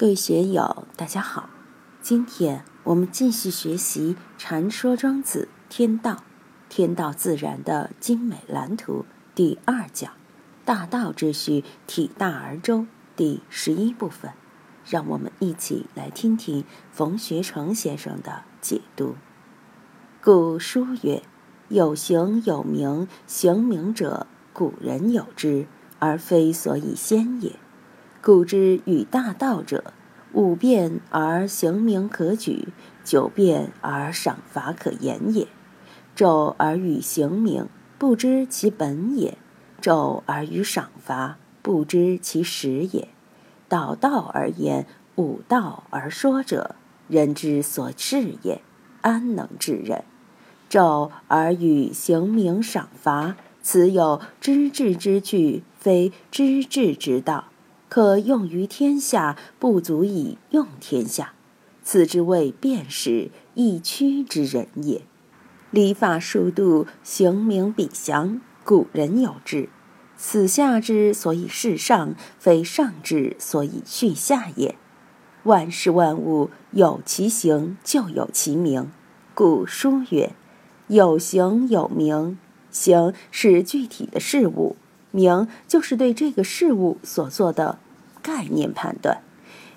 各位学友，大家好。今天我们继续学习《禅说庄子天道天道自然的精美蓝图》第二讲“大道之序，体大而周”第十一部分。让我们一起来听听冯学成先生的解读。古书曰：“有形有名，形名者，古人有之，而非所以先也。”故之与大道者，五变而行名可举，九变而赏罚可言也。昼而与行名，不知其本也；昼而与赏罚，不知其实也。道道而言，五道而说者，人之所至也，安能治人？昼而与行名赏罚，此有知治之具，非知治之道。可用于天下，不足以用天下。此之谓辨识易趋之人也。礼法数度，行名比详，古人有之。此下之所以事上，非上之所以序下也。万事万物有其形，就有其名。故书曰：“有形有名。形是具体的事物。”名就是对这个事物所做的概念判断，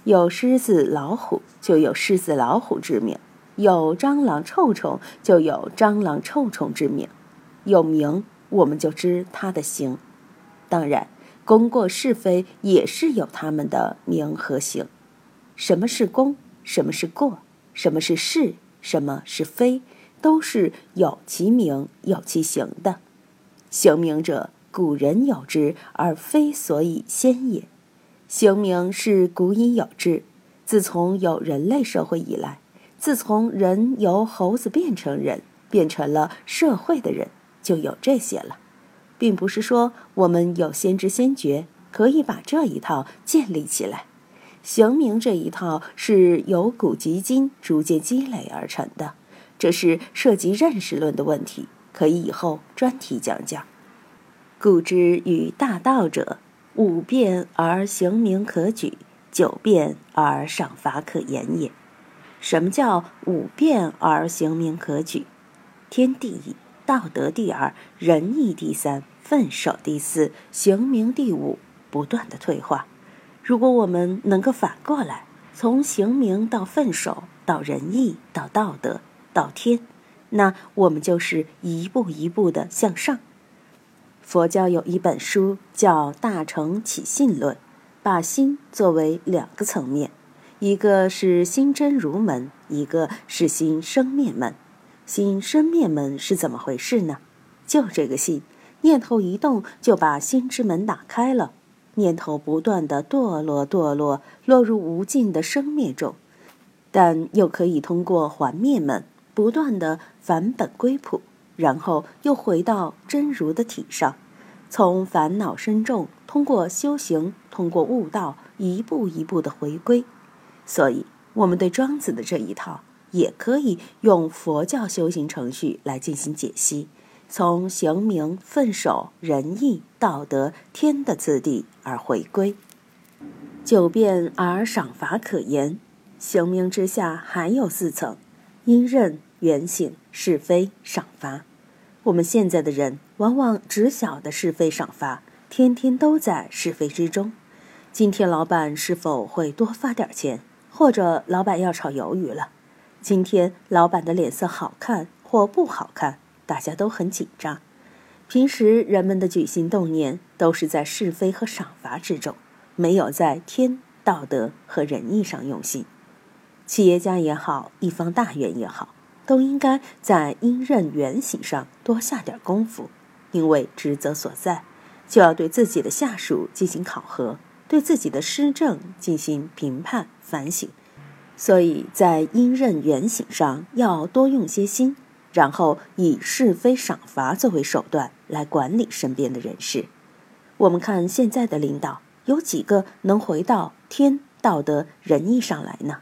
有狮子老虎就有狮子老虎之名，有蟑螂臭虫就有蟑螂臭虫之名，有名我们就知它的形。当然，功过是非也是有他们的名和形。什么是功？什么是过？什么是是？什么是非？都是有其名有其形的。行名者。古人有之，而非所以先也。行名是古已有之，自从有人类社会以来，自从人由猴子变成人，变成了社会的人，就有这些了，并不是说我们有先知先觉，可以把这一套建立起来。行名这一套是由古及今逐渐积累而成的，这是涉及认识论的问题，可以以后专题讲讲。故之与大道者，五变而行名可举，九变而赏罚可言也。什么叫五变而行名可举？天第一，道德第二，仁义第三，分守第四，行名第五，不断的退化。如果我们能够反过来，从行名到分守，到仁义，到道德，到天，那我们就是一步一步的向上。佛教有一本书叫《大乘起信论》，把心作为两个层面，一个是心真如门，一个是心生灭门。心生灭门是怎么回事呢？就这个心，念头一动就把心之门打开了，念头不断的堕落堕落，落入无尽的生灭中，但又可以通过还灭门，不断的返本归朴。然后又回到真如的体上，从烦恼深重，通过修行，通过悟道，一步一步的回归。所以，我们对庄子的这一套，也可以用佛教修行程序来进行解析，从行名、分守、仁义、道德、天的次第而回归。九变而赏罚可言，行名之下还有四层：因任。原性是非赏罚，我们现在的人往往只晓得是非赏罚，天天都在是非之中。今天老板是否会多发点钱？或者老板要炒鱿鱼了？今天老板的脸色好看或不好看？大家都很紧张。平时人们的举心动念都是在是非和赏罚之中，没有在天道德和仁义上用心。企业家也好，一方大员也好。都应该在因任原行上多下点功夫，因为职责所在，就要对自己的下属进行考核，对自己的施政进行评判反省，所以在因任原行上要多用些心，然后以是非赏罚作为手段来管理身边的人事。我们看现在的领导，有几个能回到天道德仁义上来呢？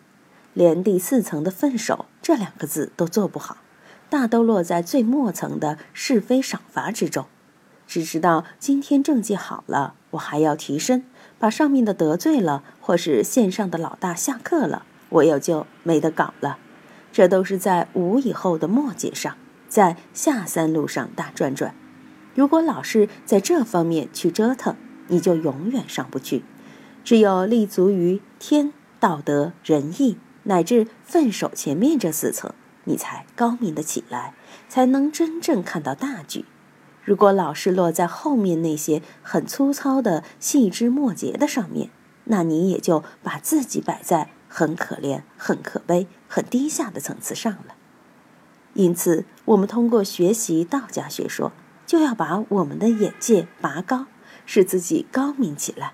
连第四层的分手这两个字都做不好，大都落在最末层的是非赏罚之中。只知道今天政绩好了，我还要提升，把上面的得罪了，或是线上的老大下课了，我又就没得搞了。这都是在无以后的末节上，在下三路上大转转。如果老是在这方面去折腾，你就永远上不去。只有立足于天道德仁义乃至分手前面这四层，你才高明的起来，才能真正看到大局。如果老是落在后面那些很粗糙的细枝末节的上面，那你也就把自己摆在很可怜、很可悲、很低下的层次上了。因此，我们通过学习道家学说。就要把我们的眼界拔高，使自己高明起来，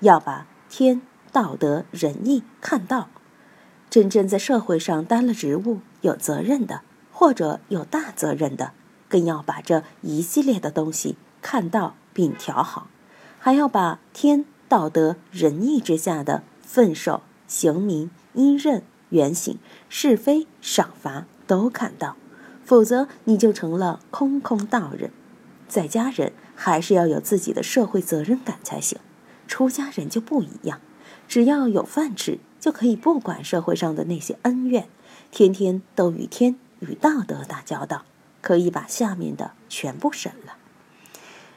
要把天道德仁义看到。真正在社会上担了职务、有责任的，或者有大责任的，更要把这一系列的东西看到并调好，还要把天道德仁义之下的分受、刑名、因任、原刑、是非、赏罚都看到，否则你就成了空空道人。在家人还是要有自己的社会责任感才行，出家人就不一样，只要有饭吃，就可以不管社会上的那些恩怨，天天都与天与道德打交道，可以把下面的全部省了。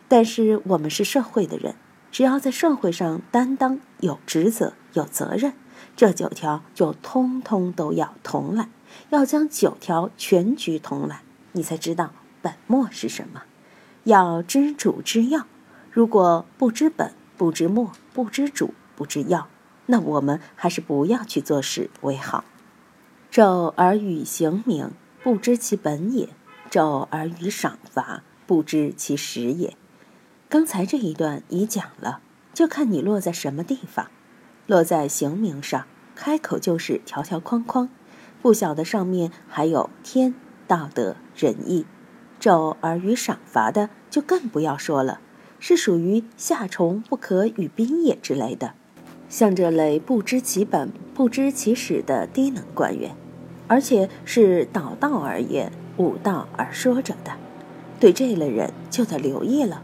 但是我们是社会的人，只要在社会上担当有职责有责任，这九条就通通都要同来，要将九条全局同来，你才知道本末是什么。要知主知要，如果不知本、不知末、不知主、不知要，那我们还是不要去做事为好。昼而与刑名，不知其本也；昼而与赏罚，不知其实也。刚才这一段已讲了，就看你落在什么地方。落在刑名上，开口就是条条框框，不晓得上面还有天道德仁义。昼而与赏罚的就更不要说了，是属于夏虫不可语冰也之类的，像这类不知其本、不知其始的低能官员，而且是导道而言、悟道而说者的，对这类人就得留意了。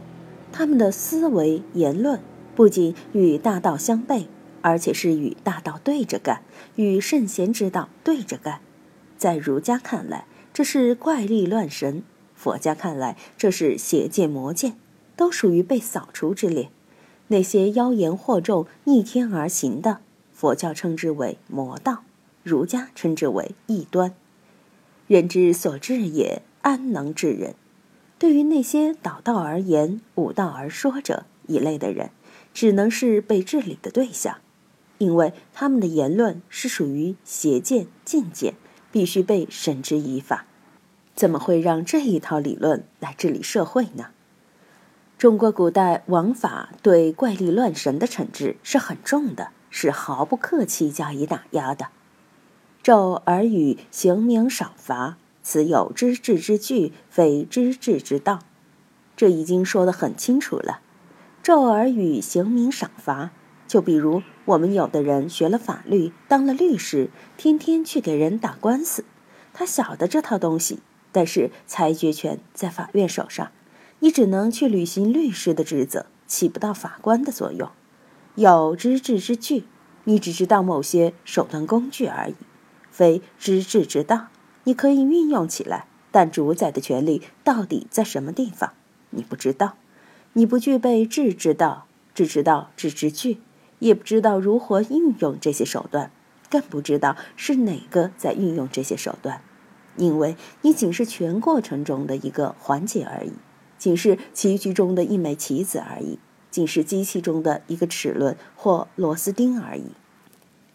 他们的思维言论不仅与大道相悖，而且是与大道对着干，与圣贤之道对着干。在儒家看来，这是怪力乱神。佛家看来，这是邪见魔见，都属于被扫除之列。那些妖言惑众、逆天而行的，佛教称之为魔道，儒家称之为异端。人之所至也，安能治人？对于那些导道而言、武道而说者一类的人，只能是被治理的对象，因为他们的言论是属于邪见、禁见，必须被绳之以法。怎么会让这一套理论来治理社会呢？中国古代王法对怪力乱神的惩治是很重的，是毫不客气加以打压的。昼而与刑名赏罚，此有知治之具，非知治之道。这已经说得很清楚了。昼而与刑名赏罚，就比如我们有的人学了法律，当了律师，天天去给人打官司，他晓得这套东西。但是裁决权在法院手上，你只能去履行律师的职责，起不到法官的作用。有知治之具，你只知道某些手段工具而已，非知治之道。你可以运用起来，但主宰的权利到底在什么地方，你不知道。你不具备治之道，只知道治之具，也不知道如何运用这些手段，更不知道是哪个在运用这些手段。因为你仅是全过程中的一个环节而已，仅是棋局中的一枚棋子而已，仅是机器中的一个齿轮或螺丝钉而已，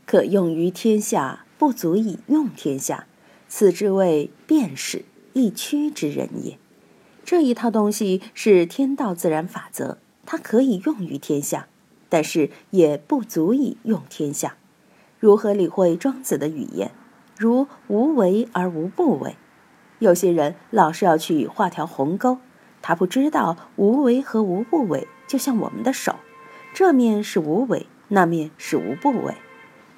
可用于天下，不足以用天下，此之谓变使易屈之人也。这一套东西是天道自然法则，它可以用于天下，但是也不足以用天下。如何理会庄子的语言？如无为而无不为，有些人老是要去画条鸿沟，他不知道无为和无不为就像我们的手，这面是无为，那面是无不为。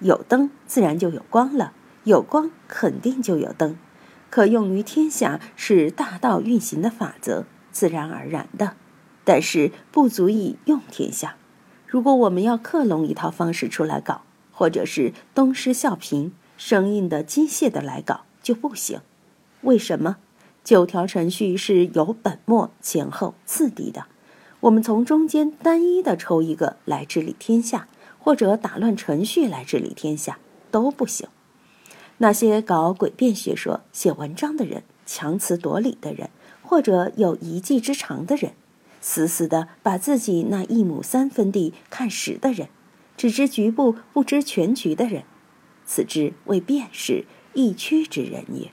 有灯自然就有光了，有光肯定就有灯，可用于天下是大道运行的法则，自然而然的，但是不足以用天下。如果我们要克隆一套方式出来搞，或者是东施效颦、生硬的、机械的来搞就不行。为什么？九条程序是有本末、前后、次第的。我们从中间单一的抽一个来治理天下，或者打乱程序来治理天下都不行。那些搞诡辩学说、写文章的人、强词夺理的人，或者有一技之长的人。死死的把自己那一亩三分地看实的人，只知局部不知全局的人，此之谓辩士一区之人也。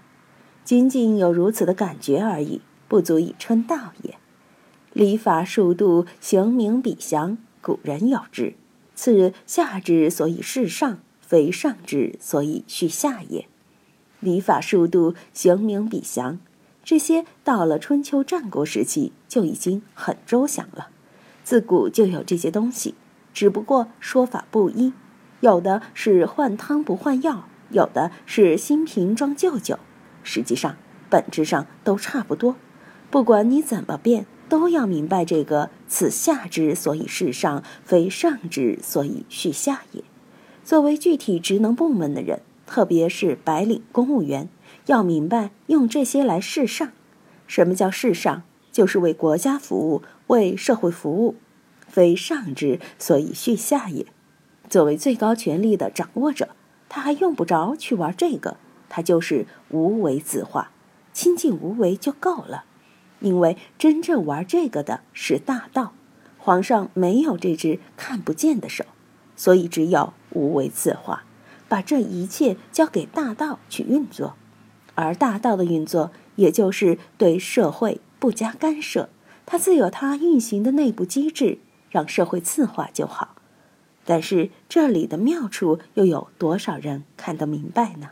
仅仅有如此的感觉而已，不足以称道也。礼法数度，行名比详，古人有之。此下之所以事上，非上之所以续下也。礼法数度，行名比详。这些到了春秋战国时期就已经很周详了，自古就有这些东西，只不过说法不一，有的是换汤不换药，有的是新瓶装旧酒，实际上本质上都差不多。不管你怎么变，都要明白这个“此下之所以是上，非上之所以续下也”。作为具体职能部门的人，特别是白领公务员。要明白用这些来示上，什么叫示上？就是为国家服务，为社会服务，非上之所以续下也。作为最高权力的掌握者，他还用不着去玩这个，他就是无为自化，清净无为就够了。因为真正玩这个的是大道，皇上没有这只看不见的手，所以只有无为自化，把这一切交给大道去运作。而大道的运作，也就是对社会不加干涉，它自有它运行的内部机制，让社会自化就好。但是这里的妙处，又有多少人看得明白呢？